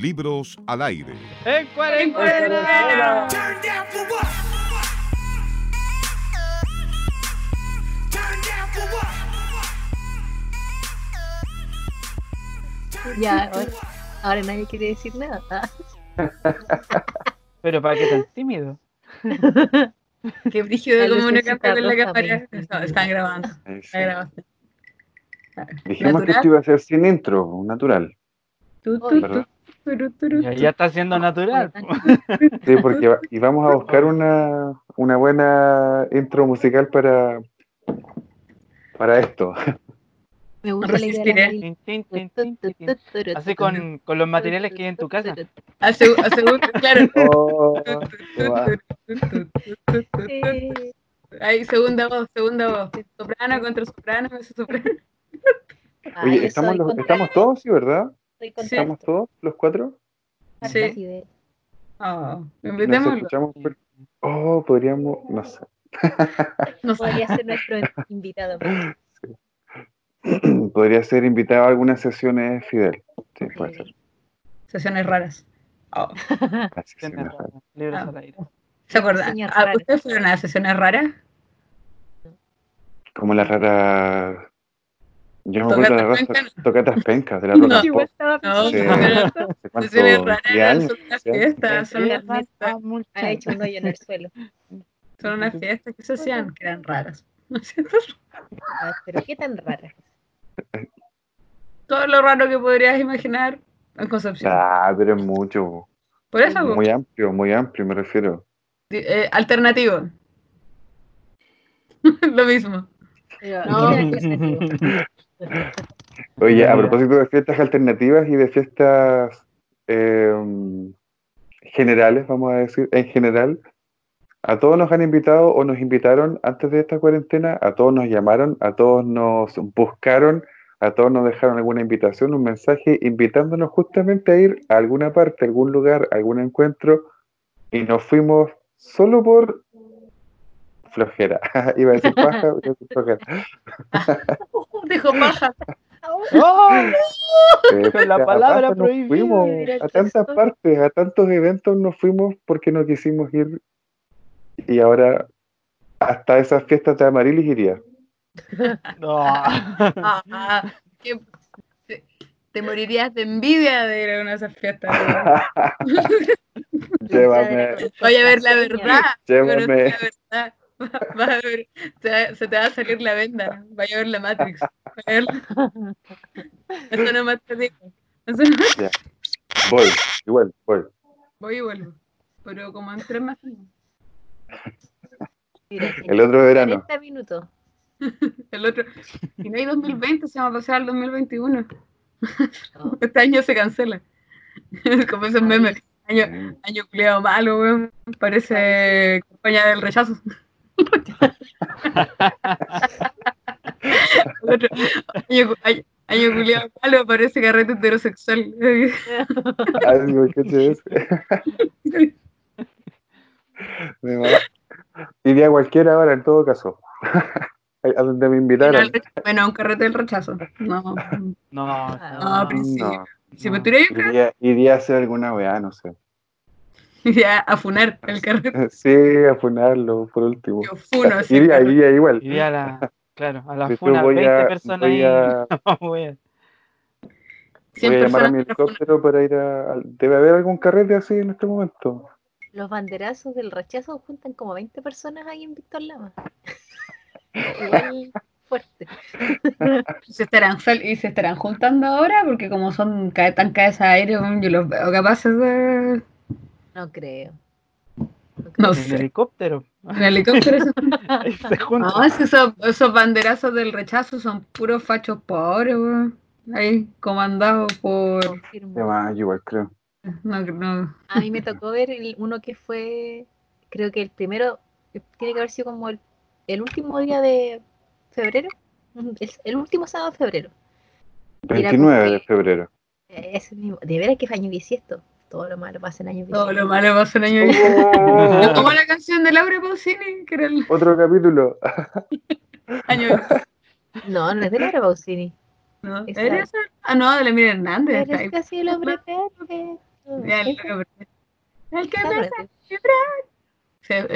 Libros al aire. ¡En cuarentena! Ya, ahora, ahora nadie quiere decir nada. Pero ¿para qué tan tímido? Qué brígido como una cámara en la cámara. me- No, están grabando. Ahí sí. Está grabando. Dijimos que esto iba a ser sin intro, un natural. Tu, tu, Oye. Ya, ya está siendo natural. Sí, porque y vamos a buscar una, una buena intro musical para, para esto. Me gusta la idea de resistiré. Así con, con los materiales que hay en tu casa. A seg- a segundo, claro. Oh, Ahí, segunda voz, segunda voz. Soprano contra soprano, soprano. ah, Oye, ¿estamos, los- ¿estamos todos, sí, verdad? Sí. contra ¿Estamos todos, los cuatro? Sí. Oh, Nos escuchamos. por- Oh, podríamos, no sé. No sé. Podría ser nuestro invitado. Podría ser invitado a algunas sesiones Fidel. Sí, puede ser. Sesiones raras. Oh, Así se me fue. Libros Ah. al aire. ¿Se acuerdan? Sesiones Ah, raras. ¿Ustedes fueron a sesiones raras? Como la rara. Yo me acuerdo de la raza. Tocatas pencas, de la No, estaba No, Sí. pensando, ¿Hace cuánto? Sesiones raras ¿Diez años? son unas ¿Sí? fiestas, son unas Raras, fiestas, ha hecho un hoyo en el suelo. son unas fiestas que se hacían que eran raras. ¿No es cierto? Ah, Pero qué tan rara. Todo lo raro que podrías imaginar en Concepción. Ah, pero es mucho. Por eso, Muy amplio, muy amplio, me refiero. eh, alternativo. lo mismo. No. Oye, a propósito de fiestas alternativas y de fiestas eh, generales, vamos a decir, en general, a todos nos han invitado o nos invitaron antes de esta cuarentena, a todos nos llamaron, a todos nos buscaron, a todos nos dejaron alguna invitación, un mensaje invitándonos justamente a ir a alguna parte, a algún lugar, a algún encuentro, y nos fuimos solo por flojera. Iba a decir paja, iba a decir flojera. Dijo paja. ¡Oh! Eh, Con la palabra prohibida. fuimos, a tantas partes, a tantos eventos nos fuimos porque no quisimos ir y ahora hasta esas fiestas de Amarilis iría. No. Ah, te, te morirías de envidia de ir a una de esas fiestas. Llévame, Voy a ver la verdad. Llévame. la verdad. Vas a ver, se, va- se te va a salir la venda. Vaya a ver la Matrix. Vaya a ver- Eso no más te digo. Eso no- voy, igual, voy. Voy y vuelvo. Pero como en tres. Mira, El otro verano. 40 minutos. El otro. Y no hay 2020, se va a pasar al 2021. No. Este año se cancela. Como esos memes. Año, Mm. año culiado malo, weón. Parece campaña del rechazo. Otro, año, año, año culiado malo, parece carrete heterosexual. Algo que va. Iría a cualquiera hora en todo caso. A donde me Bueno, rechazo- bueno, un carrete del rechazo. No. No, pero sí. No, Si me tuviera yo iría, iría a hacer alguna weá, no sé. iría a funar el carrete. Sí, a funarlo por último. Yo funo ese Iría, iría igual. iría a la, claro, a la Después funa, voy 20 a- personas voy ahí. a- Voy Voy a llamar a mi helicóptero para ir a. Debe haber algún carrete así en este momento. Los banderazos del rechazo juntan como 20 personas ahí en Víctor Lama. Igual fuerte. se estarán y se estarán juntando ahora porque como son tan cabezas aire yo los veo capaces de No creo. no En sé helicóptero. en helicóptero no, es que esos, esos banderazos del rechazo son puros fachos pobres weón. ahí comandados por yo igual creo. no, no, A mí me tocó ver el- uno que fue, creo que el primero, eh, tiene que haber sido como el, el último día de febrero, Mm, el, el último sábado de febrero. Era 29 como de febrero. Ese mismo, de veras que año bisiesto. Todo lo malo pasa en año todo bisiesto. lo malo pasa en año Oh, como la canción de Laura Pausini que era el Otro capítulo. año No, no es de Laura Pausini. ¿no? ¿Era esa? ah no de la Mira Hernández Eres casi el hombre perfecto. Ya, ¿Qué el loco, El que me bueno. Sí,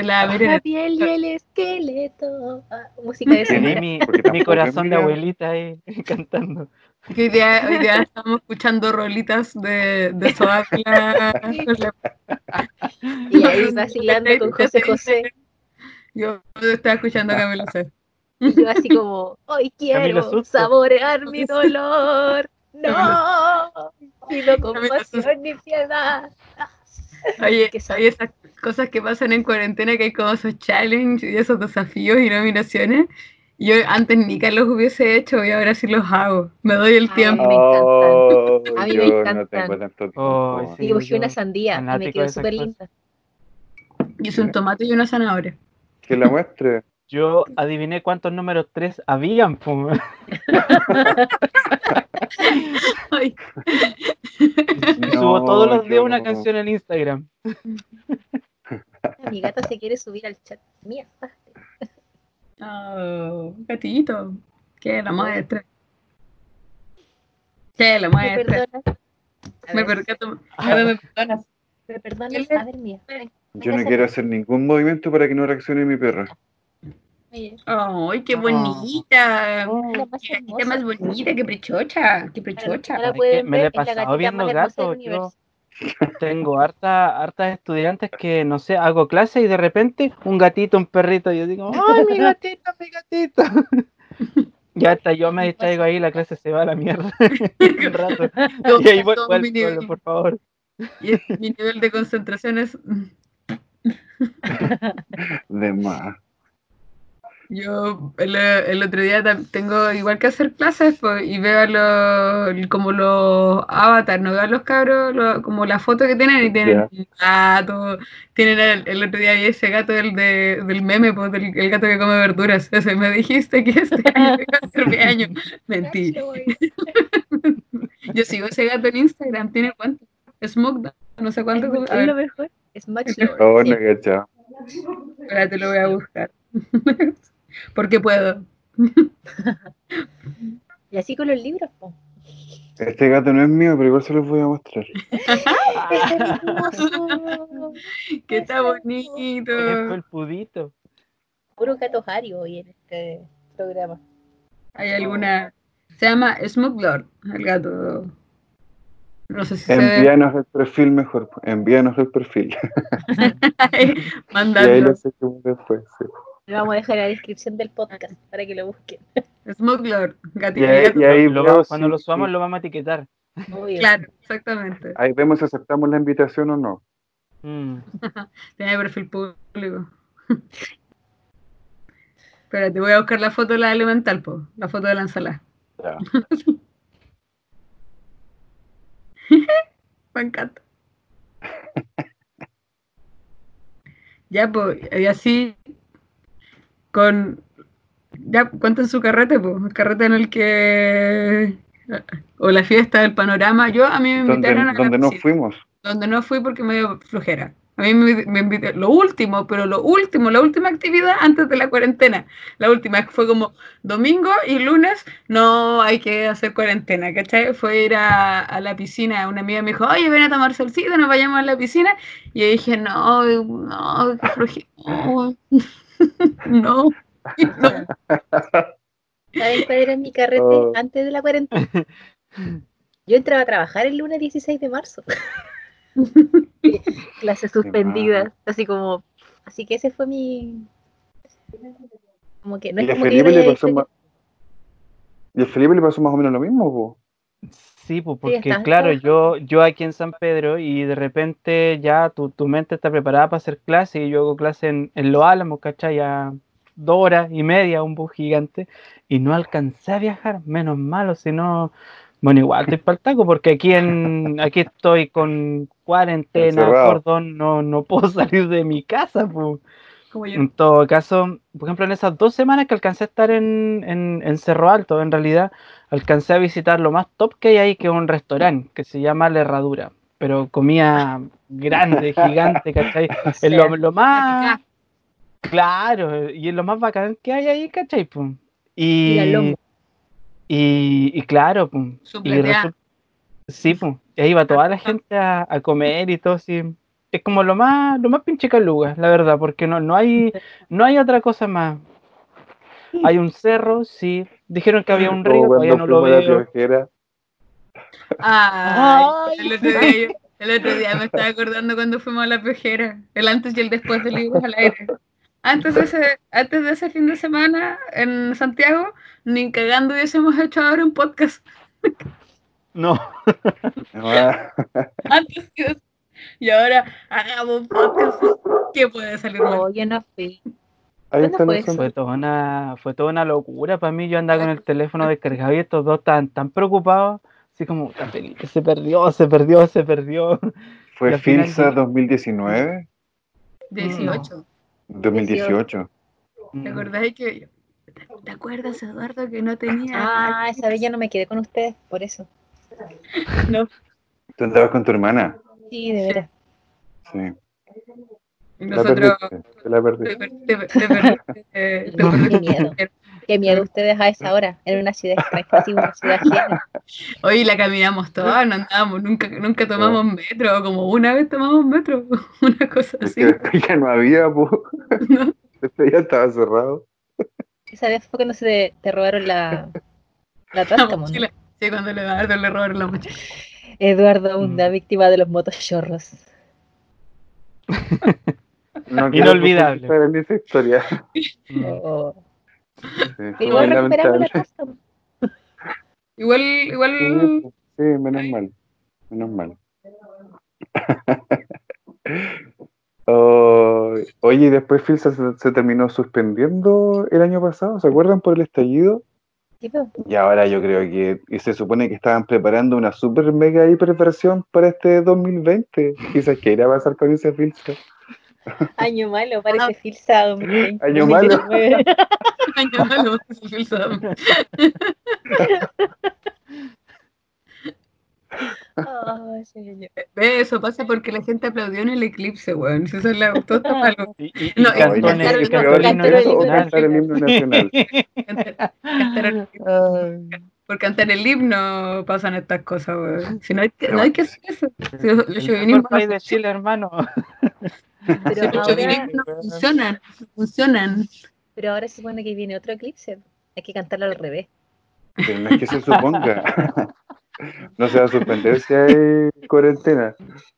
la piel y el esqueleto. Ah, música de Tenía mi, mi corazón de abuelita ahí cantando. que hoy día, hoy día estamos escuchando rolitas de, de Soatla. Y ahí vacilando con José José. Yo estaba escuchando a Camilo C. Y yo así como, hoy quiero Susto. saborear mi dolor. No, pido Camilo compasión ni piedad. Oye, oye, esas cosas que pasan en cuarentena, que hay como esos challenges y esos desafíos y nominaciones. Yo antes ni que los hubiese hecho y ahora sí los hago. Me doy el Ay, tiempo. me encantan. Oh, A mí me yo no encantan. tanto. Oh, sí. Dibujé yo una sandía y me quedó súper linda. Hice un tomate y una zanahoria. Que la muestre. Yo adiviné cuántos números 3 habían. Ay, Y subo todos los días yo una no. canción en Instagram. Mi gata se quiere subir al chat. Mía. oh, gatito. Que la muestra. Que la ¿Me muestra. perdonas? A Me me perdonas. ¿Me perdonas? A ver, mía. Yo no quiero hacer ningún movimiento para que no reaccione mi perra. Ay, qué Oh. bonita. la más Qué gatita más bonita, qué prechocha. Qué prechocha. no me la he pasado viendo gatos, yo-. Tengo harta, hartas estudiantes que, no sé, hago clase y de repente un gatito, un perrito, y yo digo, ¡ay, mi gatito, mi gatito! Ya hasta yo me distraigo ahí, la clase se va a la mierda. Un rato. Yo- Y ahí vuelvo mi nivel- pueblo, por favor. Y mi nivel de concentración es. De más. Yo el, el otro día tengo igual que hacer clases pues, y veo los, como los avatars, no veo los cabros, lo- como la foto que tienen y tienen un gato, tienen el, el otro día vi ese gato del, de- del meme, pues, del, el gato que come verduras, ese me dijiste que este año iba a ser mi año, mentira, yo sigo ese gato en Instagram, tiene cuánto, Smoke, no sé cuánto, Es a ver, lo mejor. Es Lord. Oh, sí. no, cachao. espérate, lo voy a buscar, porque puedo. Y así con los libros, po. Este gato no es mío, pero igual se los voy a mostrar. Que está bonito. Es el pudito. Puro gato Hario hoy en este programa. Hay alguna. Se llama Smoke Lord, el gato. No sé si se ve. Envíanos el perfil mejor. Envíanos el perfil. Y ahí Mandando. lo seguimos después. sí. Lo vamos a dejar en la descripción del podcast para que lo busquen. Smoke Lord, gatito. Y y ahí Lo cuando lo subamos lo vamos a etiquetar. Obvio. Claro, exactamente. ahí vemos si aceptamos la invitación o no. Mm. Tiene perfil público. Espérate, voy a buscar la foto de la elemental, po, la foto de la ensalada. Ya. Me encanta. ya, pues, y así con. Ya, cuenten su carrete, pues, el carrete en el que. O la fiesta del panorama. Yo a mí me invitaron a la donde no fuimos. donde no fui porque me dio flojera. A mí me, me invité, lo último, pero lo último, la última actividad antes de la cuarentena. La última fue como domingo y lunes no hay que hacer cuarentena, ¿cachai? Fue ir a, a la piscina. Una amiga me dijo, oye, ven a tomar solcito, nos vayamos a la piscina. Y yo dije, no, no, qué flojera. No, no. ¿Saben cuál era mi carrete Oh. antes de la cuarentena? Yo entraba a trabajar el lunes 16 de marzo. Clases suspendidas, así como. Así que ese fue mi. Como que no es Y a como que yo Felipe lo le pasó más. Y a Felipe le pasó más o menos lo mismo, po. Sí, pues porque claro, yo, yo aquí en San Pedro y de repente ya tu, tu mente está preparada para hacer clase y yo hago clase en, en Los Álamos, ¿cachai? A dos horas y media, un bus gigante, y no alcancé a viajar, menos malo, si no, bueno, igual estoy para el taco porque aquí en, aquí estoy con cuarentena, cordón, no, no puedo salir de mi casa, pues. En todo caso, por ejemplo, en esas dos semanas que alcancé a estar en, en, en Cerro Alto, en realidad alcancé a visitar lo más top que hay ahí, que es un restaurante que se llama La Herradura. Pero comía grande, gigante, ¿cachai? Es lo, más. Claro, y es lo más bacán que hay ahí, ¿cachai? Pum. Y, lomo. y, y claro, pum. Y platea. resu- Sí, pum. Y ahí va toda la gente a, a comer y todo así. Es como lo más, lo más pinche caluga, la verdad, porque no, no hay, no hay otra cosa más. Hay un cerro, sí. Dijeron que había un río, Como todavía no lo veo. Ay, el, otro día, el otro día me estaba acordando cuando fuimos a la pejera, el antes y el después del libros al aire. Antes de, ese, antes de ese fin de semana en Santiago, ni cagando hubiésemos hecho ahora un podcast. No, Antes y ahora hagamos un podcast. ¿Qué puede salir mal? Oh, yo no fui. Ahí ¿Cuándo están fue eso? fue toda una, fue toda una locura para mí. Yo andaba con el teléfono descargado y estos dos tan, tan preocupados. Así como, "La Felipe se perdió, se perdió, se perdió. ¿Fue final Filsa sí. 2019? 18. 2018. Mm. ¿Te acordáis que ¿Te, te acuerdas, Eduardo, que no tenía. Ah, esa vez ya no me quedé con ustedes, por eso. No. ¿Tú andabas con tu hermana? Sí, de veras. Sí. La nosotros. perdiste. La Te, perdiste. per- te, per- te perdiste, te Qué miedo. Qué miedo ustedes a esa hora, en una ciudad así, una ciudad ajena. Hoy la caminamos toda, no andábamos, nunca, nunca tomamos metro, como una vez tomamos metro, una cosa Es así. que ya no había, po. ¿no? Este ya estaba cerrado. Esa vez fue cuando se te, te robaron la, la tasca, ¿no? Sí, cuando le Eduardo le robaron la mochila. Eduardo Hunda, víctima de los motochorros. No Inolvidable. en esa historia. Oh. Sí, igual recuperamos la. Igual, igual, Sí, sí, menos mal. Menos mal. Oh, oye, y después Filsa se, se terminó suspendiendo el año pasado, ¿se acuerdan por el estallido? Sí, pero- Y ahora yo creo que y se supone que estaban preparando una super mega hiperversión para este 2020. Quizás que irá a pasar con ese Filsa. Año malo, parece Filsa 2020. Año malo. 2019. año malo, filtró. Ay, señor. Ve, Eso pasa porque la gente aplaudió en el eclipse, weón. Si eso es la, todo está malo. Y, y- No, y cantaron- el- cantar el himno nacional. Cantar- cantar el- por cantar el himno pasan estas cosas, weón. Si no hay que, no hay que hacer eso. Si los, de Chile, hermano. Pero ahora, no funcionan, funcionan. pero ahora se supone que viene otro eclipse. Hay que cantarlo al revés. Pero no es que se suponga. No se va a suspender si hay cuarentena.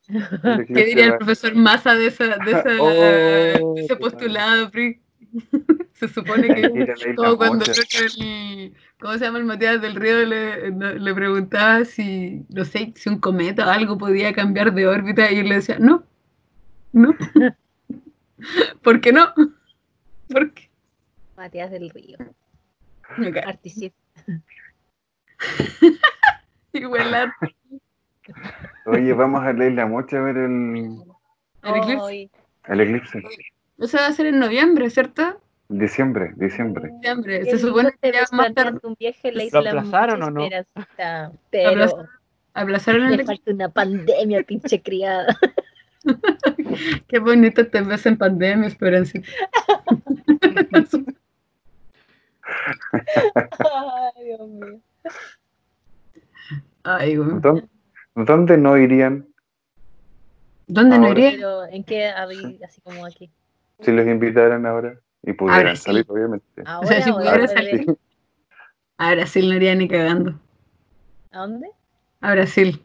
¿Qué diría el profesor Massa de, esa, de, esa, Oh, de ese postulado, Pri? Se supone que como cuando el, ¿cómo se llama el Matías del Río? Le, le preguntaba si, no sé, si un cometa o algo podía cambiar de órbita y él le decía, no, no. ¿Por qué no? ¿Por qué? Matías del Río. Cae. Articista. Igual la- Oye, vamos a la isla Mocha a ver el, el eclipse. El eclipse. Eso va a ser en noviembre, ¿cierto? Diciembre, diciembre. Diciembre. Se supone que te ya más tarde un viaje en la ¿Lo isla aplazaron Mucha o no? Pero Aplazaron. aplazaron el le eclipse. falta una pandemia, pinche criada. Qué bonito te ves en pandemia, Esperanza. Ay, Dios mío. Ay, güey. ¿Dó- ¿Dónde no irían ¿Dónde no Ahora- iría? Pero, ¿en qué así como aquí? si los invitaran ahora? Y pudieran Ahora sí. salir, obviamente. Ahora si o pudiera al salir. A Brasil no iría ni cagando. ¿A dónde? A Brasil.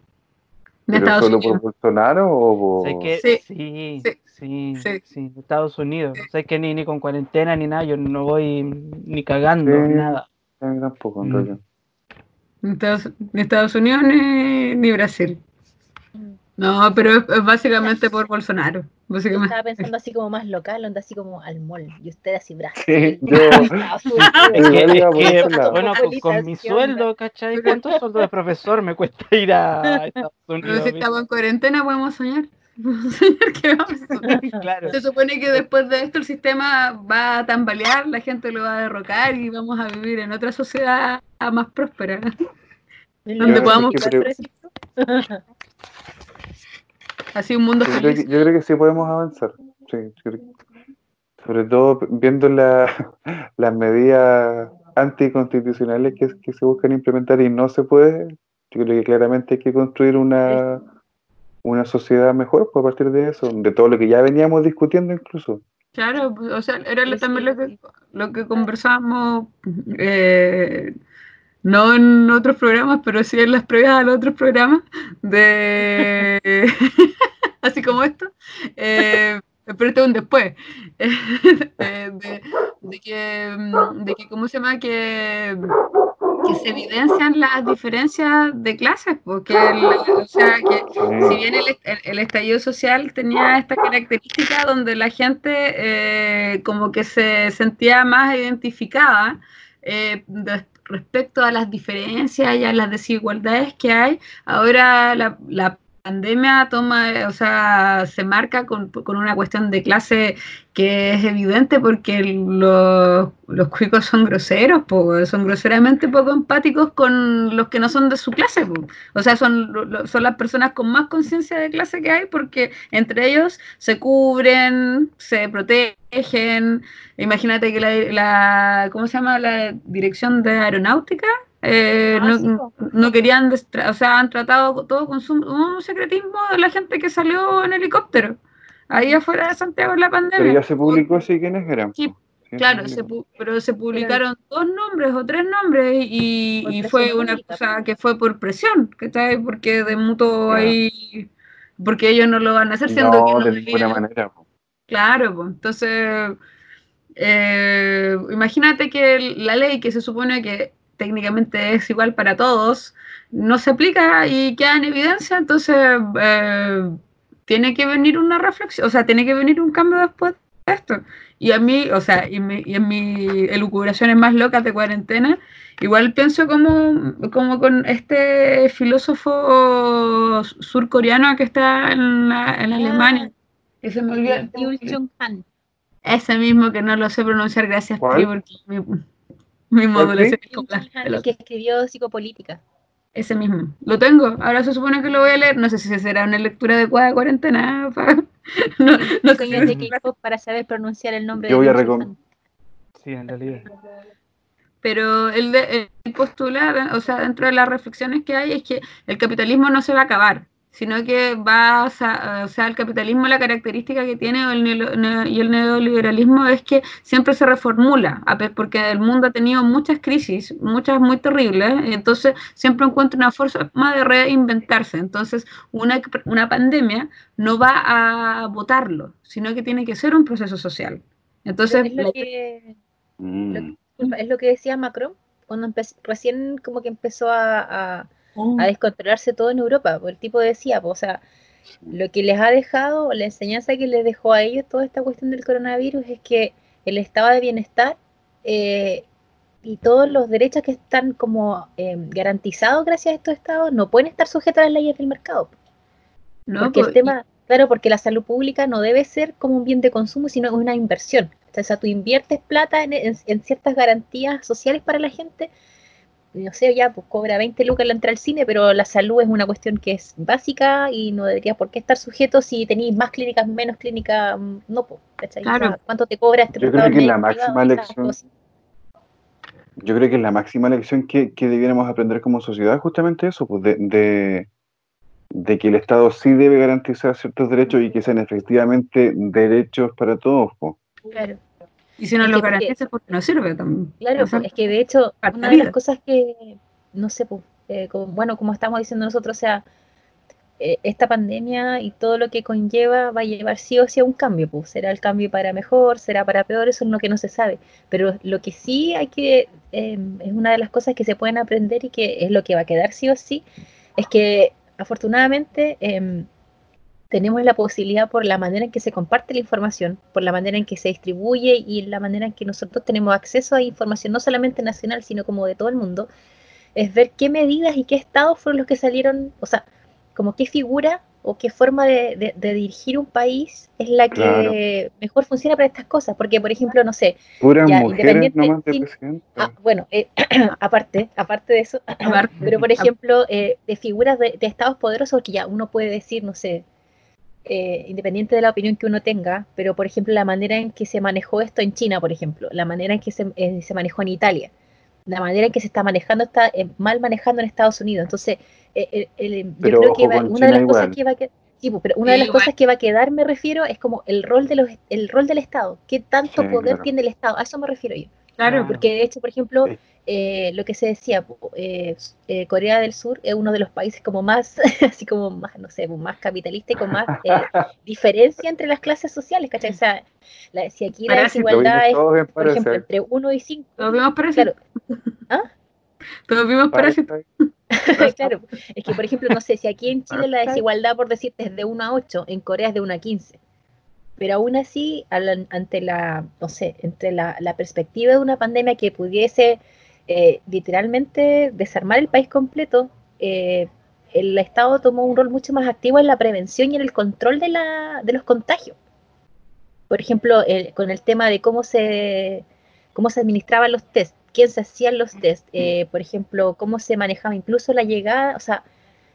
De ¿Pero Estados solo Unidos. por Bolsonaro o Sé por... que Sí, sí, sí, sí, sí. sí, Estados Unidos. Sé que ni, ni con cuarentena ni nada, yo no voy ni cagando, Sí. nada. Tampoco, en Mm. realidad. Ni Estados, ni Estados Unidos ni, ni Brasil. No, pero es, es básicamente por Bolsonaro. Básicamente. estaba pensando así como más local, onda así como al mall. Y usted así Brasil. Sí, yo-. Es que, es que, bueno, con, con mi sueldo, ¿cachai? ¿Cuánto sueldo de profesor me cuesta ir a Estados Pero Unidos? si estamos en cuarentena podemos soñar. Podemos soñar que vamos a soñar. Claro. Se supone que después de esto el sistema va a tambalear, la gente lo va a derrocar y vamos a vivir en otra sociedad más próspera. Donde podamos Así un mundo yo, creo que, yo creo que sí podemos avanzar. Sí, yo creo que- sobre todo viendo la- las medidas anticonstitucionales que, que se buscan implementar y no se puede Yo creo que claramente hay que construir una, una sociedad mejor pues, a partir de eso, de todo lo que ya veníamos discutiendo incluso. Claro, o sea, era lo- también lo que, lo que conversábamos, eh, no en otros programas, pero sí en las previas a los otros programas, de así como esto, eh, pero este es un después, de, de que, mm, de que, ¿cómo se llama? Que, que se evidencian las diferencias de clases, porque, el- o sea, que si bien el, el- el estallido social tenía esta característica donde la gente eh, como que se sentía más identificada eh, de- respecto a las diferencias y a las desigualdades que hay, ahora la, la pandemia toma, eh, o sea, se marca con, con una cuestión de clase que es evidente porque los, los cuicos son groseros, son groseramente poco empáticos con los que no son de su clase. O sea, son, son las personas con más conciencia de clase que hay porque entre ellos se cubren, se protegen. Imagínate que la, la- ¿cómo se llama? La dirección de aeronáutica. Eh, Ah, no, sí, po. no querían, o sea, han tratado todo con su- un secretismo de la gente que salió en helicóptero, ahí afuera de Santiago en la Pero pandemia. ya se publicó así quiénes eran. Sí. Sí, Claro, se pu- pero se publicaron dos nombres o tres nombres y, fue una cosa que fue por presión, ¿cachai? Porque de mutuo Ya. ahí, porque ellos no lo van a hacer siendo que No, de ninguna manera. po. Claro, pues entonces, eh, imagínate que la ley que se supone que técnicamente es igual para todos, no se aplica y queda en evidencia, entonces eh, tiene que venir una reflexión, o sea, tiene que venir un cambio después de esto. Y a mí, o sea, y, mi- y en mis elucubraciones más locas de cuarentena, igual pienso como, como con este filósofo surcoreano que está en, la- en Alemania. Que se me Han. Ese mismo que no lo sé pronunciar, gracias, ¿Cuál? Porque mi, mi modulación es como Yul la- Chung Han, de la- el que escribió psicopolítica. Ese mismo. Lo tengo. Ahora se supone que lo voy a leer. No sé si será una lectura adecuada de cuarentena. pa- No, no sé de para saber pronunciar el nombre Yo de voy a Yul Chung recom- Han. Sí, en realidad. Pero el, de, el postular, o sea, dentro de las reflexiones que hay, es que el capitalismo no se va a acabar, sino que va o sea, el capitalismo, la característica que tiene el neo- y el neoliberalismo es que siempre se reformula, porque el mundo ha tenido muchas crisis, muchas muy terribles, y entonces siempre encuentra una forma de reinventarse. Entonces, una, una pandemia no va a votarlo, sino que tiene que ser un proceso social. Entonces, es, lo la- que, Mm. es lo que decía Macron cuando empe- recién como que empezó a, a- A descontrolarse todo en Europa. El tipo decía, pues, o sea, lo que les ha dejado, la enseñanza que les dejó a ellos toda esta cuestión del coronavirus es que el estado de bienestar eh, y todos los derechos que están como eh, garantizados gracias a estos estados no pueden estar sujetos a las leyes del mercado. ¿no? Porque el tema, claro, porque la salud pública no debe ser como un bien de consumo, sino una inversión. O sea, tú inviertes plata en, en- en ciertas garantías sociales para la gente. No sé, ya, pues cobra 20 lucas la entrada al cine, pero la salud es una cuestión que es básica y no debería por qué estar sujeto si tenéis más clínicas, menos clínicas, mm, no, pues, Claro. ¿Cuánto te cobra este Yo creo que la médico privado? máxima lección-. Yo creo que es la máxima lección que, que debiéramos aprender como sociedad, justamente eso, pues de, de, de que el Estado sí debe garantizar ciertos derechos y que sean efectivamente derechos para todos. pues. Claro. Y si no lo garantiza, porque no sirve también. Claro, O sea, es que de hecho, una de las cosas que, no sé, pues, eh, como- bueno, como estamos diciendo nosotros, o sea, eh, esta pandemia y todo lo que conlleva va a llevar sí o sí a un cambio, pues, será el cambio para mejor, será para peor, eso es lo que no se sabe, pero lo que sí hay que, eh, es una de las cosas que se pueden aprender y que es lo que va a quedar sí o sí, es que afortunadamente em, tenemos la posibilidad por la manera en que se comparte la información, por la manera en que se distribuye y la manera en que nosotros tenemos acceso a información no solamente nacional, sino como de todo el mundo, es ver qué medidas y qué estados fueron los que salieron, o sea, como qué figura o qué forma de, de- de dirigir un país es la que mejor funciona para estas cosas. Porque, por ejemplo, no sé, Puras Ya, mujeres independiente- nomás de sin- presidente. ah, bueno, eh, aparte, aparte de eso, pero por ejemplo, eh, de figuras de, de estados poderosos que ya uno puede decir, no sé, eh, independiente de la opinión que uno tenga, pero por ejemplo la manera en que se manejó esto en China, por ejemplo, la manera en que se, eh, se manejó en Italia, la manera en que se está manejando está eh, mal manejando en Estados Unidos. Entonces, eh, eh, el- yo Pero creo que va- una de las cosas que va a quedar, sí, pues, pero una de las Igual. cosas que va a quedar, me refiero, es como el rol de los, el rol del Estado. ¿Qué tanto Sí, poder claro. tiene el Estado? A eso me refiero yo. Claro, Ah. Porque de hecho, por ejemplo, eh, lo que se decía, eh, eh, Corea del Sur es uno de los países como más, así como más, no sé, más capitalista y con más eh, diferencia entre las clases sociales, ¿cachai? O sea, la- si aquí la desigualdad es, por ejemplo, entre 1 y 5, todos vimos parásitos. claro, Todos vimos parásitos. claro, es que por ejemplo, no sé, si aquí en Chile la desigualdad, por decirte, es de 1 a 8, en Corea es de 1 a 15. Pero aún así, ante la, no sé, entre la, perspectiva de una pandemia que pudiese eh, literalmente desarmar el país completo, eh, el Estado tomó un rol mucho más activo en la prevención y en el control de, la, de los contagios. Por ejemplo, con el tema de cómo se, cómo se administraban los test, quién se hacían los test, eh, por ejemplo, cómo se manejaba incluso la llegada, o sea,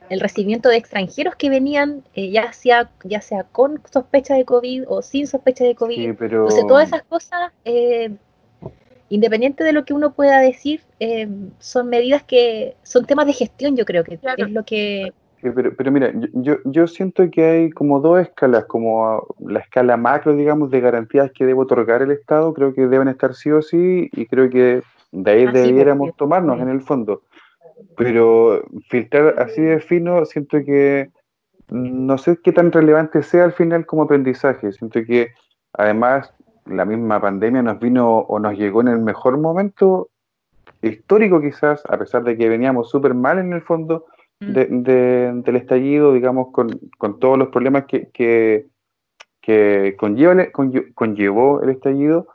el recibimiento de extranjeros que venían, eh, ya, sea, ya sea con sospecha de COVID o sin sospecha de COVID. Sí, pero Entonces, todas esas cosas, eh, independiente de lo que uno pueda decir, eh, son medidas que son temas de gestión, yo creo que Claro. es lo que... Sí, pero, pero mira, yo, yo, yo siento que hay como dos escalas, como la escala macro, digamos, de garantías que debe otorgar el Estado, creo que deben estar sí o sí, y creo que de ahí Ah, sí, pues, debiéramos tomarnos Sí. en el fondo. Pero filtrar así de fino, siento que no sé qué tan relevante sea al final como aprendizaje. Siento que además la misma pandemia nos vino o nos llegó en el mejor momento histórico quizás, a pesar de que veníamos súper mal en el fondo de- de- del estallido, digamos, con, con todos los problemas que, que, que conlleva conllevó el estallido.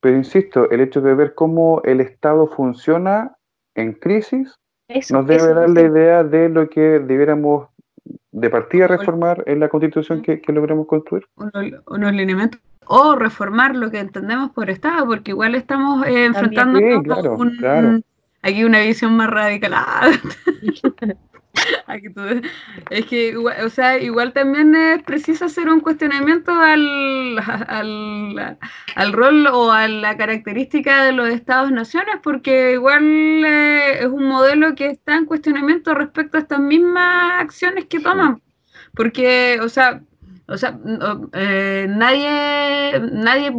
Pero insisto, el hecho de ver cómo el Estado funciona en crisis Eso, nos debe eso, dar la idea de lo que debiéramos de partida reformar en la constitución que, que logremos construir. unos, unos lineamientos o reformar lo que entendemos por Estado, porque igual estamos eh, enfrentando Sí, claro, claro. aquí una visión más radical. Es que, o sea, igual también es preciso hacer un cuestionamiento al, al, al rol o a la característica de los Estados-naciones, porque igual eh, es un modelo que está en cuestionamiento respecto a estas mismas acciones que toman. Porque, o sea, o sea, eh, nadie, nadie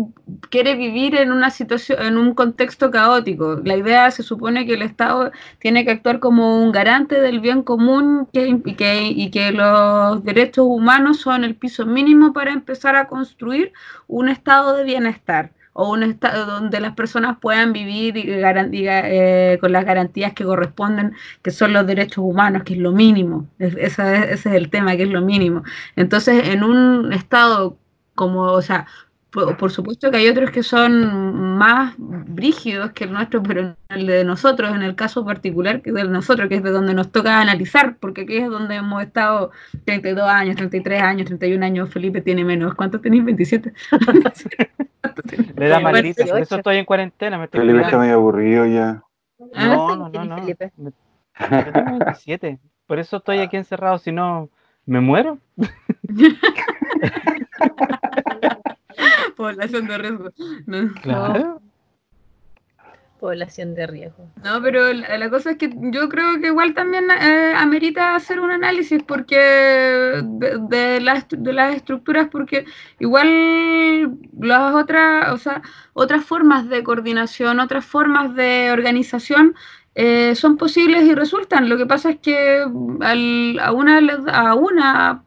quiere vivir en una situación, en un contexto caótico. La idea se supone que el Estado tiene que actuar como un garante del bien común que, y, que, y que los derechos humanos son el piso mínimo para empezar a construir un estado de bienestar o un estado donde las personas puedan vivir y eh, con las garantías que corresponden, que son los derechos humanos, que es lo mínimo. Es- ese es el tema, que es lo mínimo. Entonces, en un estado como, o sea, por, por supuesto que hay otros que son más brígidos que el nuestro, pero en el de nosotros, en el caso particular que de nosotros, que es de donde nos toca analizar, porque aquí es donde hemos estado 32 años, 33 años, 31 años, Felipe tiene menos. ¿Cuánto tenéis? 27. Le da maldita, por 28. eso estoy en cuarentena. Me estoy Felipe está medio aburrido ya. Ah, No, no, no, ¿Tienes, no. Yo tengo 27. Por eso estoy aquí encerrado, si no, me muero. Población de riesgo. No. Claro. Población de riesgo. No, pero la, la cosa es que yo creo que igual también eh, amerita hacer un análisis porque de, de las, de las estructuras, porque igual las otras, o sea, otras formas de coordinación, otras formas de organización eh, son posibles y resultan. Lo que pasa es que al- a una le- a una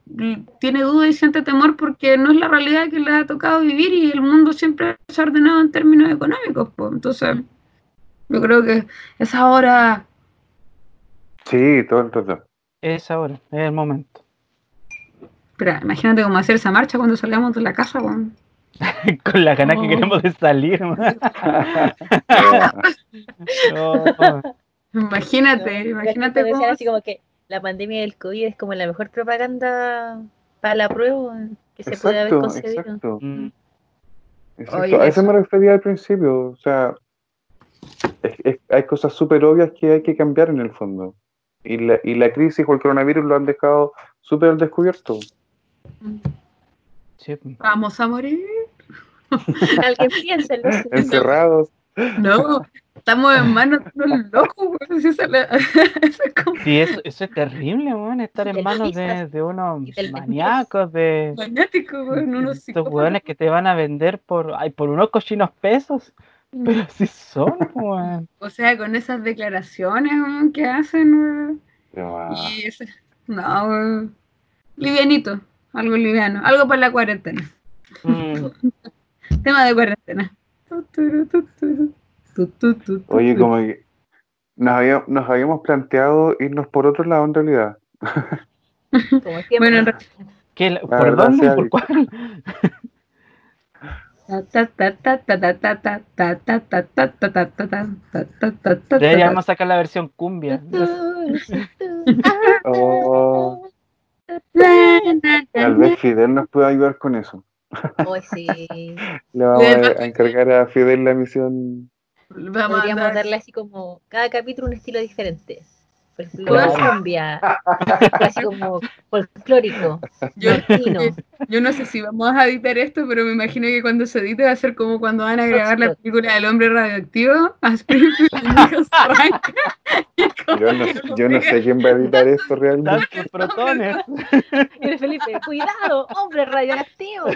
tiene duda y siente temor porque no es la realidad que le ha tocado vivir y el mundo siempre se ha ordenado en términos económicos. pues. Entonces, yo creo que es ahora. Sí, todo el rato. Es ahora, es el momento. Espera, imagínate cómo hacer esa marcha cuando salgamos de la casa, weón. Con la ganas que Oh. queremos de salir. No, Imagínate, No, imagínate decían cómo. así como que la pandemia del COVID es como la mejor propaganda para la prueba que se puede haber Exacto, concebido. exacto. mm, Exacto, Oye, a eso me refería al principio. O sea, es- es- hay cosas súper obvias que hay que cambiar en el fondo. Y la, y la crisis o el coronavirus lo han dejado súper al descubierto. sí. Vamos a morir. Alguien piensa en los Encerrados. No, estamos en manos de unos locos. Si la- eso Sí, eso, eso es terrible, weón, estar en manos de, unos maníacos, de fanático, weón. Unos estos weones que te van a vender por, ay, por unos cochinos pesos. Pero así son, weón. O sea, con esas declaraciones weón, que hacen, weón. Y ese- no, weón. livianito, algo liviano, algo para la cuarentena. Mm, Tema de cuarentena. Oye, como que nos, había, nos habíamos planteado irnos por otro lado en realidad. Bueno, en realidad. ¿Por dónde? ¿Por cuál? Deberíamos sacar la versión cumbia. Oh. Tal vez Fidel nos pueda ayudar con eso. Sí. Le vamos a, a encargar a Fidel la misión. Vamos a Podríamos andar- darle así como cada capítulo un estilo diferente. Claro. cumbia, así como folclórico, Yo, no sé si vamos a editar esto, pero me imagino que cuando se edite va a ser como cuando van a grabar la película del hombre radioactivo a Springfield Yo no, yo sé quién va a editar esto realmente. Tantos protones. Y el Felipe, cuidado, hombre radioactivo.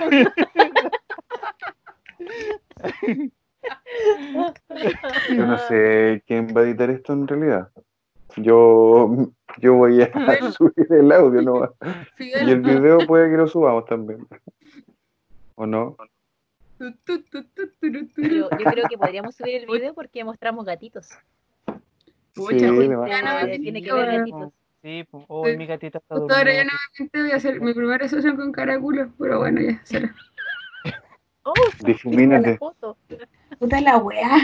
Yo no sé quién va a editar esto en realidad. Yo, yo voy a Fidel. subir el audio nomás. Fidel, Y el video puede que lo subamos también. ¿O no? yo creo que podríamos subir el video porque mostramos gatitos. Pucha, Sí, pues, de más. ya no me Eh, tiene que ver gatitos. Sí, oh, mi gatita está Justo ahora ya durmiendo. no me pinté, voy a hacer mi primera sesión con caraculo, pero bueno, ya será. Oh, Difumínate. la foto. Puta la weá.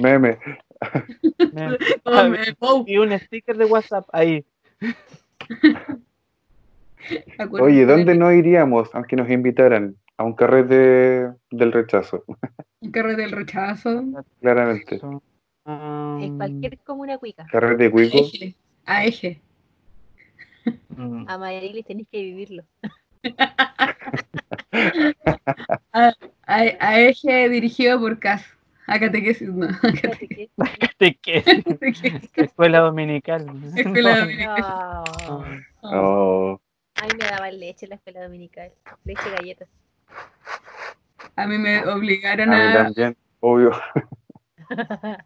Meme. Y un sticker de WhatsApp ahí. Oye, de ¿dónde no iríamos aunque nos invitaran? A un carrete del rechazo, El carrete del rechazo. claramente. Ah, En cualquier comuna cuica. Carrete A cuico. eje. A eje. mm. A Marilis tenéis que vivirlo. A, a eje dirigido por CAS. A catequesis, no. A Fíjate que- ¿De qué? catequesis. Escuela dominical. Escuela dominical. Ah, Oh, a mí me daban leche en la escuela dominical. Leche y galletas. A mí me a obligaron mí a. también, obvio.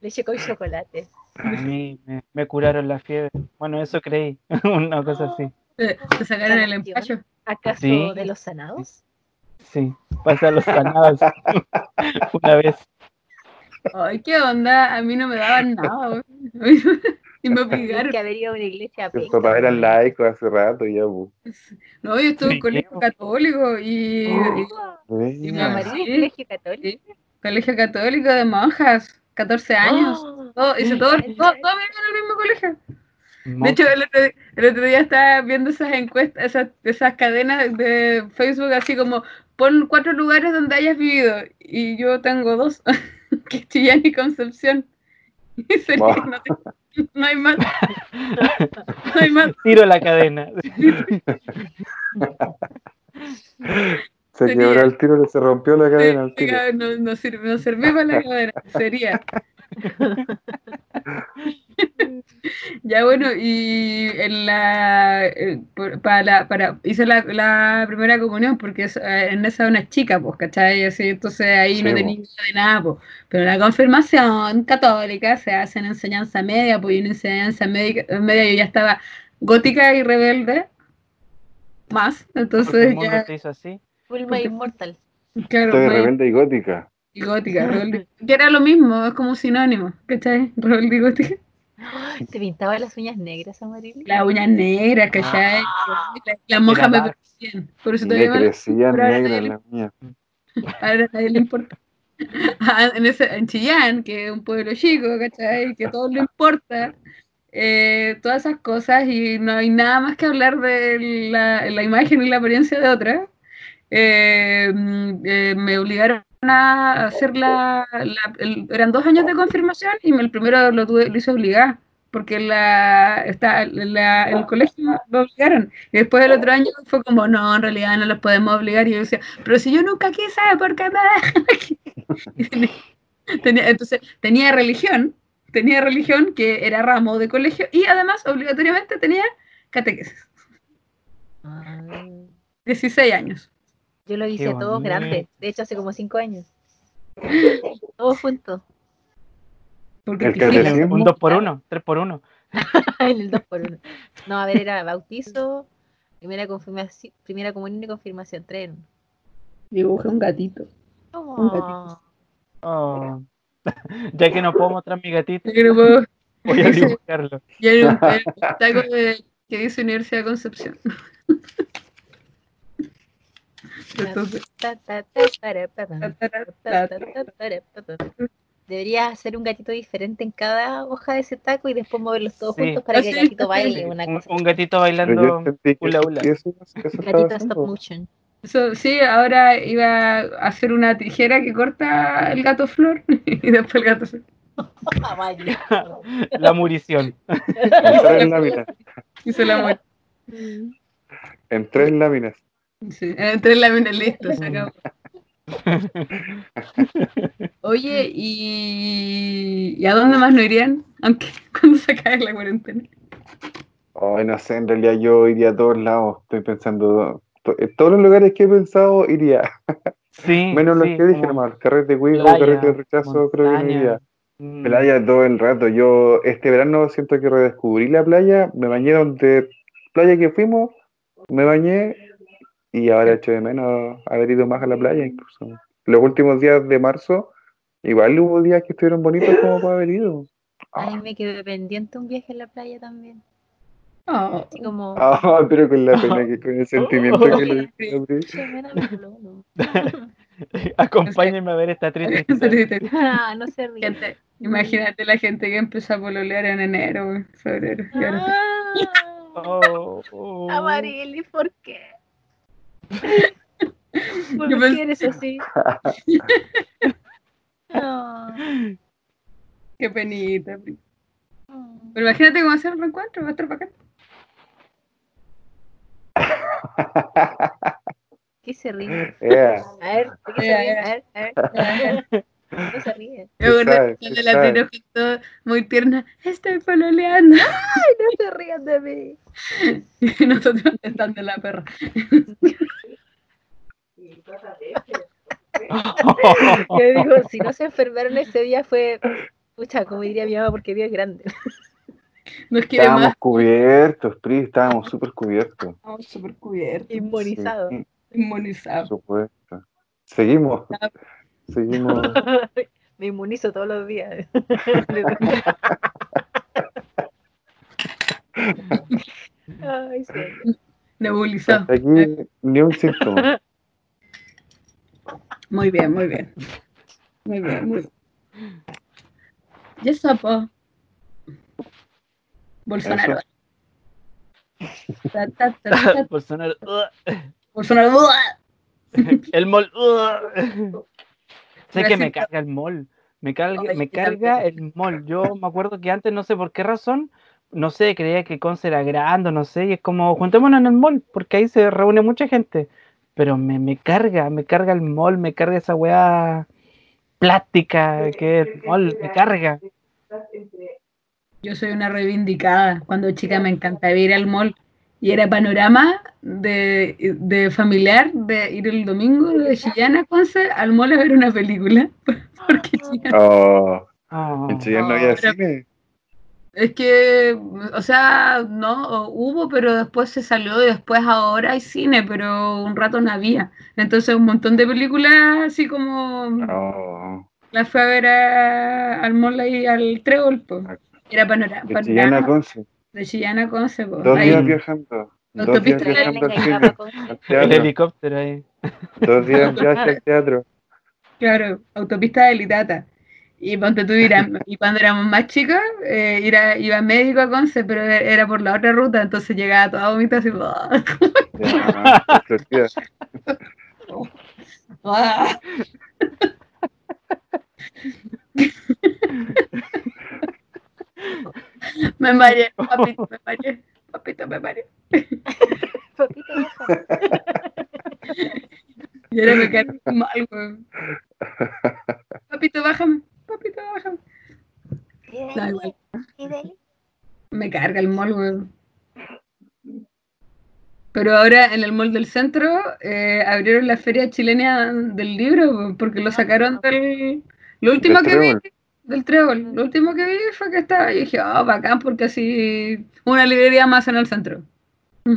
Leche con chocolate. A mí me, me curaron la fiebre. Bueno, eso creí. Una cosa así. Te, te sacaron el empacho. ¿Acaso Sí. de los sanados? Sí. Pasa a los sanados. Una vez. Ay, qué onda. A mí no me daban nada. Y me obligaron. que haber ido a una iglesia penca. papás eran laicos hace rato ya, bu. No, yo estuve en colegio católico y, Oh, y ¿La Mira. María Sí. colegio católico? colegio católico de monjas, 14 años. Oh, Todo, hice todo, todo, ¿en todo en el mismo colegio. De hecho, el otro, el otro día estaba viendo esas encuestas, esas, esas cadenas de Facebook, así como pon cuatro lugares donde hayas vivido. Y yo tengo dos, que es Chillán y Concepción. Y Wow. no, te- no hay más. No hay más. Tiro la cadena. Se Sería- quebró el tiro, se rompió la cadena Sí, no, no sirve, no sirve para la cadena, sería. Ya bueno, y en la, eh, por- para la, para, hice la, la primera comunión porque es, eh, en esa una chica, pues, ¿cachai? Así, entonces ahí Sí, no tenía idea de nada, pues. Pero la confirmación católica se hace en enseñanza media, pues y en enseñanza media, media yo ya estaba gótica y rebelde, más, el entonces ya, te hizo así. Fulma Porque- Immortal. claro, Estoy rebelde y gótica. y gótica, rebelde. Que era lo mismo, es como un sinónimo, ¿cachai? Rebelde y gótica. ¿Te pintaba las uñas negras, Amarili? Las uñas negras, ¿cachai? Ah. La- Las monjas me parecían. Por eso todavía me crecían negras las mías. ahora a nadie le importa. Ah, en, ese, en Chillán, que es un pueblo chico, ¿cachai? Que a todos le importa. eh, todas esas cosas y no hay nada más que hablar de la, la imagen y la apariencia de otra. Eh, mm, eh, me obligaron a hacer la, la- el- eran dos años de confirmación y me- el primero lo tuve, lo hice obligada porque la, está, la, el colegio lo obligaron. Y después del otro año fue como, no, en realidad no los podemos obligar. Y yo decía, pero si yo nunca quise, ¿por qué me dejan tenía, entonces, tenía religión, tenía religión que era ramo de colegio y además obligatoriamente tenía catequesis. 16 años. Yo lo hice todos grandes, de hecho hace como 5 años. Todos juntos. Porque el un 2 por 1 3 por 1 en el 2 por 1 No, a ver, era bautizo, primera, confirmación, primera comunión y confirmación, 3 Dibujé un gatito. Oh. Un gatito. Oh. ya que no puedo mostrar mi gatito, no puedo... voy a dibujarlo. Y hay un taco de, que dice Universidad de Concepción. Entonces, Deberías hacer un gatito diferente en cada hoja de ese taco y después moverlos todos juntos para que el gatito baile. Una Un, cosa. un gatito bailando hula hula. Gatito stop motion. Eso, sí, ahora iba a hacer una tijera que corta el gato flor y después el gato flor. Ah. La murición. En tres láminas. En tres láminas. Sí, entre láminas listo, se acabó. Oye, ¿y, ¿y a dónde más no irían? Aunque cuando se acabe la cuarentena. Ay, no sé, en realidad yo iría a todos lados. Estoy pensando. to- En todos los lugares que he pensado iría. Sí. Menos los que dije nomás. Carrete de carrete de rechazo, creo que no iría. mm, Playa todo el rato. Yo este verano siento que redescubrí la playa. Me bañé donde playa que fuimos. Me bañé y ahora echo de menos haber ido más a la playa incluso. Los últimos días de marzo, igual hubo días que estuvieron bonitos como para haber ido. A mí me quedó pendiente un viaje en la playa también. Oh, Así como. Ah, pero con la pena que con el sentimiento que le a. Acompáñenme a ver esta triste. Ah, no se ríe. Gente, imagínate la gente que empezó a pololear en enero, febrero. y ahora- Ah, Oh, oh. Amarili, ¿por qué? ¿Por qué pensé- eres así? No. Qué penita. Pero imagínate cómo hacer un reencuentro, va a estar bacán. ¿Qué se ríe? Yeah. A ver, ¿de qué se Ya, ríe? ya. A ver, a ver, a ver. No se ríe. De se la. Tino Gito muy tierna, estoy pololeando. No se rían de mí. Y nosotros estando en la perra. Yo digo, si no se enfermaron ese día fue, pucha, como diría mi mamá, porque Dios es grande. Nos quiere Estábamos más. cubiertos, Pri, estábamos súper cubiertos. Estamos súper cubiertos, Inmunizado. Sí, por inmunizados. supuesto. Seguimos. Seguimos. Me inmunizo todos los días. Ay, sí. Aquí ni un síntoma. Muy bien, muy bien. Muy bien, muy bien. Y eso, po. Bolsonaro. Ta, ta, ta, ta. Bolsonaro. Bolsonaro. El mol. Sé que me carga el mol. Me carga, me carga el mol. Yo me acuerdo que antes, no sé por qué razón, no sé, creía que Conce era grande, no sé, y es como, juntémonos en el mall, porque ahí se reúne mucha gente. Pero me, me carga, me carga el mall, me carga esa weá plástica que es el mall, me carga. Yo soy una reivindicada. Cuando chica me encantaba ir al mall y era panorama de, de familiar de ir el domingo de Chillán a Conce al mall a ver una película. Porque Chillán- Oh, Oh. en Chillán no había pero- cine. es que, o sea, no hubo, pero después se salió y después ahora hay cine, pero un rato no había. Entonces un montón de películas así como Oh, las fue a ver a- al mall ahí al Trébol. Era panorama, de Chillán a panorama Conce. De Chillán a Conce, po. Dos Ahí. días viajando. Dos días viajando al El helicóptero ahí. Dos días viaje al teatro. Claro, autopista de Litata. Y ponte tú irás, y cuando éramos más chicos, eh, ir iba médico a Conce, pero era por la otra ruta, entonces llegaba toda vomita así. Ya. ¡ah! Me mareé, papito, me mareé. Papito, me mareé. Papito, baja. Y ahora me cae mal, weón. Papito, bájame. Papito, bájame. Da igual. Me carga el mall, weón. Pero ahora en el mall del centro eh, abrieron la feria chilena del libro porque lo sacaron del... Lo último que vi. Del trébol, lo último que vi fue que estaba y dije, oh, bacán, porque así una librería más en el centro.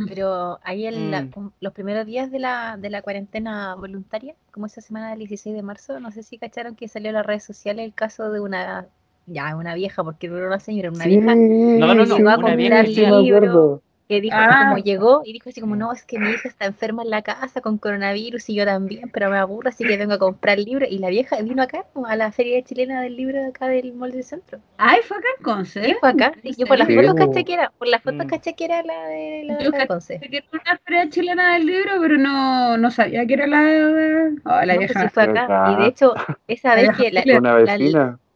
Pero ahí en la- Mm. los primeros días de la, de la cuarentena voluntaria, como esa semana del 16 de marzo, no sé si cacharon que salió en las redes sociales el caso de una, ya, una vieja, porque no era una señora, una vieja No, no, no, a una vieja libros, que dijo así Ah. como llegó y dijo así como, no, es que mi hija está enferma en la casa con coronavirus y yo también, pero me aburro, así que vengo a comprar libros. Y la vieja vino acá, ¿no? a la feria chilena del libro de acá del mall del centro. Ay, fue acá en Conce. Sí, fue acá. ¿En Sí, yo por las fotos caché que era, por las fotos Mm. caché que era la de la, Yo la de Conce. que era una feria chilena del libro, pero no, no sabía que era la de... Oh, la No, pues vieja. sí fue acá. Y de hecho, esa vez que la, Una la- vecina. Sí,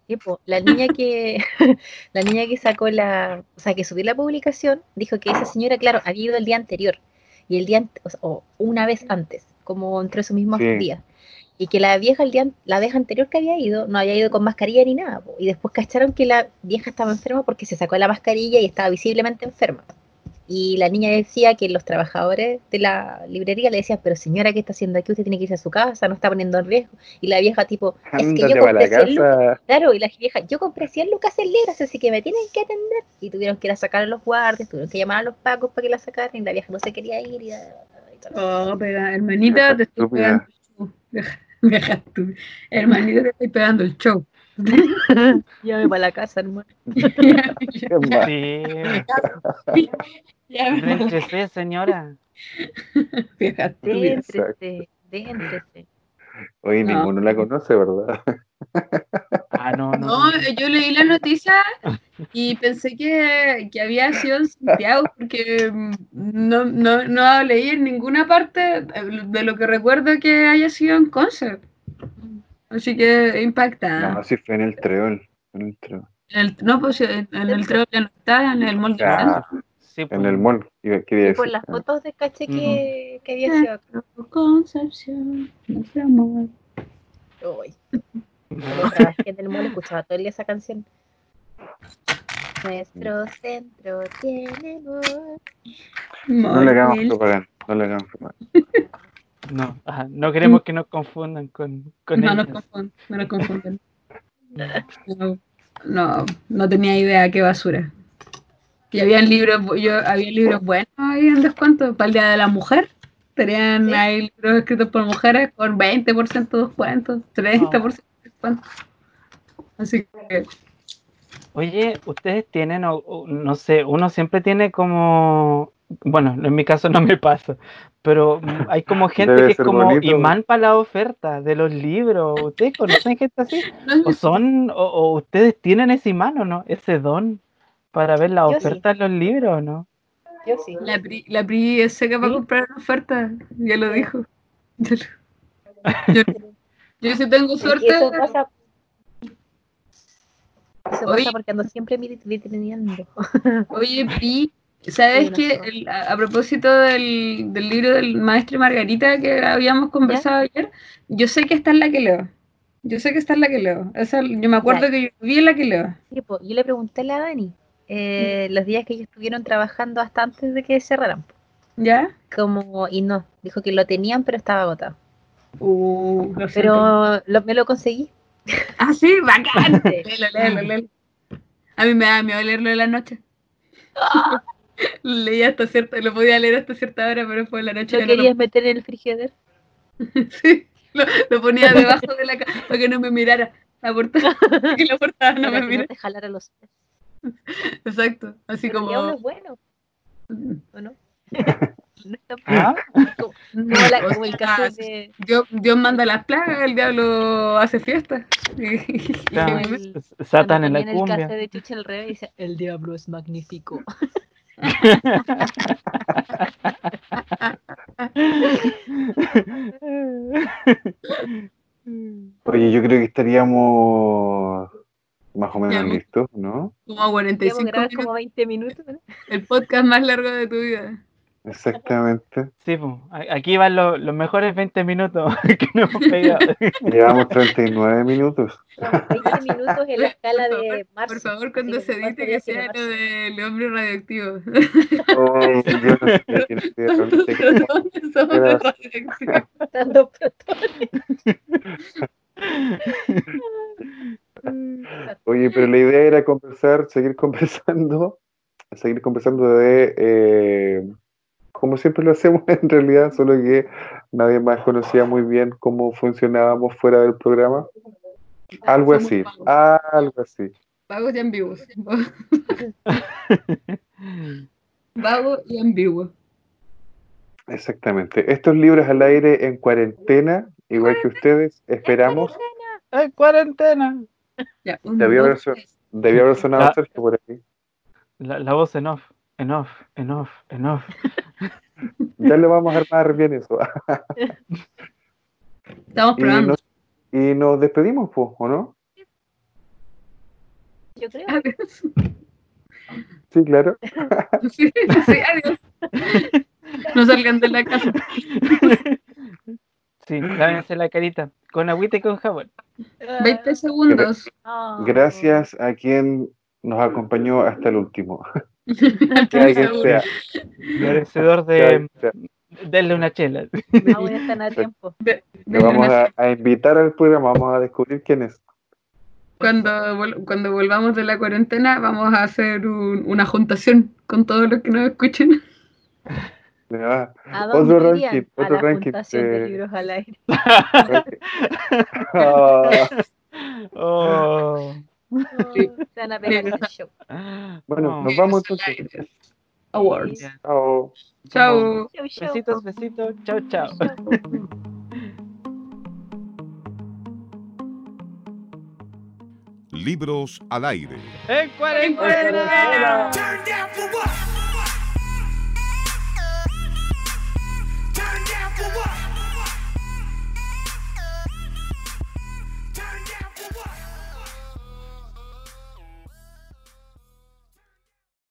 la niña que la niña que sacó la, o sea, que subió la publicación, dijo que esa señora, claro, había ido el día anterior y el día o, sea, o una vez antes, como entre esos mismos Sí. días. Y que la vieja el día la vez anterior que había ido no había ido con mascarilla ni nada, po, y después cacharon que la vieja estaba enferma porque se sacó la mascarilla y estaba visiblemente enferma. Y la niña decía que los trabajadores de la librería le decían, pero señora, ¿qué está haciendo aquí? Usted tiene que irse a su casa, no está poniendo en riesgo. Y la vieja tipo, es que yo compré 100 lucas casa. Claro, y la vieja, yo compré 100 lucas en libros, así que me tienen que atender. Y tuvieron que ir a sacar a los guardias, tuvieron que llamar a los pacos para que la sacaran, y la vieja no se quería ir. Y, y todo. Oh, pega, hermanita, te estoy pegando el show. Hermanita, te estoy pegando el show. Llévame para la casa, hermano. Sí, ya, Réntrese, señora. Déntrese, déntrese. Oye, No. ninguno la conoce, ¿verdad? Ah, no, no. No, yo leí la noticia y pensé que, que había sido en Santiago porque mm, no, no, no leí en ninguna parte de lo que recuerdo que haya sido en Conce. Así que impacta. No, sí fue en el treol. En el treol. El- no, pues en, el tren ya no está, en el mall. Ah, Sí, pues. en el mall. Y por las Ah, fotos de caché que, que había sido acá. Concepción, nuestro amor. Uy. Cuando trabajé en el mall escuchaba todo el día esa canción. Nuestro centro tiene amor. No le hagamos propaganda. No le hagamos propaganda. No, ajá, no queremos que nos confundan con, con No confunden, no nos confunden. No, no, no tenía idea qué basura. Y habían libros, yo había libros buenos ahí en descuento para el Día de la Mujer. Tenían Sí. ahí libros escritos por mujeres con 20% de descuento, 30% de descuento. Así que Oye, ustedes tienen, o, o no sé, uno siempre tiene como, bueno, en mi caso no me pasa, pero hay como gente Debe que es como bonito. imán para la oferta de los libros. ¿Ustedes conocen gente así? ¿O son, o, o ustedes tienen ese imán o no? ¿Ese don para ver la Yo sí. oferta de los libros o no? Yo sí. la Pri, la Pri es seca para ¿Sí? comprar una oferta, ya lo dijo. Yo, yo, yo si tengo suerte, eso pasa. Eso pasa porque ando siempre vitrineando. Oye, Pri, ¿sabes que el- a, a propósito del, del libro del maestro Margarita que habíamos conversado ayer, yo sé que está en la que leo. Yo sé que está en la que leo. Esa, yo me acuerdo Ya. que yo vi en la que leo. Sí, po, yo le pregunté a la Dani eh, los días que ellos estuvieron trabajando hasta antes de que cerraran. ¿Ya? Como, y no, dijo que lo tenían, pero estaba agotado. Uh, lo. Pero lo- me lo conseguí. Ah, sí, bacán. Léelo, léelo, léelo. A mí me da miedo leerlo en la noche. Leía hasta cierta, lo podía leer hasta cierta hora, pero fue en la noche. ¿Lo ya no lo- querías meter en el frigider? Sí, lo, lo ponía debajo de la cama para que no me mirara la portada. que la portada no para me no te jalara los pies. Exacto. Así Pero como. el diablo es bueno, ¿o no? no está ¿Ah? como, como la- O como el caso de... Dios, Dios manda las plagas, el diablo hace fiesta. El- cuando Satan en la ponían el caso cumbia. de Chucha al revés, dice, el diablo es magnífico. Oye, yo creo que estaríamos Más o menos listos, ¿no? Como a Debemos 45 grabar minutos. como 20 minutos. ¿no? El podcast más largo de tu vida. Exactamente. Sí, pues, aquí van los, los mejores 20 minutos que nos hemos pegado. Llevamos 39 minutos. Son 20 minutos en la escala de marzo. Por favor, cuando Así se que ¿cuánto edite, que sea lo del hombre radioactivo. Oh, yo no sé es, qué- ¿Dónde somos de Era- radioactivo? Dando Oye, pero la idea era conversar, seguir conversando, seguir conversando de, eh, como siempre lo hacemos en realidad, solo que nadie más conocía muy bien cómo funcionábamos fuera del programa. Algo Somos así, vagos. algo así. Vagos y ambiguos. Vago y ambiguo. Exactamente. Estos libros al aire en cuarentena, igual que ustedes, esperamos. ¡Ay, cuarentena! Debió haber, sonado Ah. Sergio por aquí. La, la voz en off, en off, en off, en off. Ya le vamos a armar bien eso. Estamos Y probando. nos, y nos despedimos, pues, ¿o no? Yo creo. Adiós. Sí, claro. Sí, sí, adiós. No salgan de la casa. Sí, lávense la carita con agüita y con jabón. 20 segundos. Gracias a quien nos acompañó hasta el último. Que 15 alguien segundos. sea. Merecedor de denle una chela. Aún están a tiempo. Le vamos a, a invitar al programa, vamos a descubrir quién es. Cuando, vol- cuando volvamos de la cuarentena, vamos a hacer un- una juntación con todos los que nos escuchen. ¿A Otro ranking, a otro ranking. de libros al aire. Ah, Oh. Sí. Se van a pegar ese show. bueno, Oh. nos vamos entonces. Awards. Ya. Chao. Chao. Besitos, besitos. Chao, chao. Libros al aire. En cuarentena.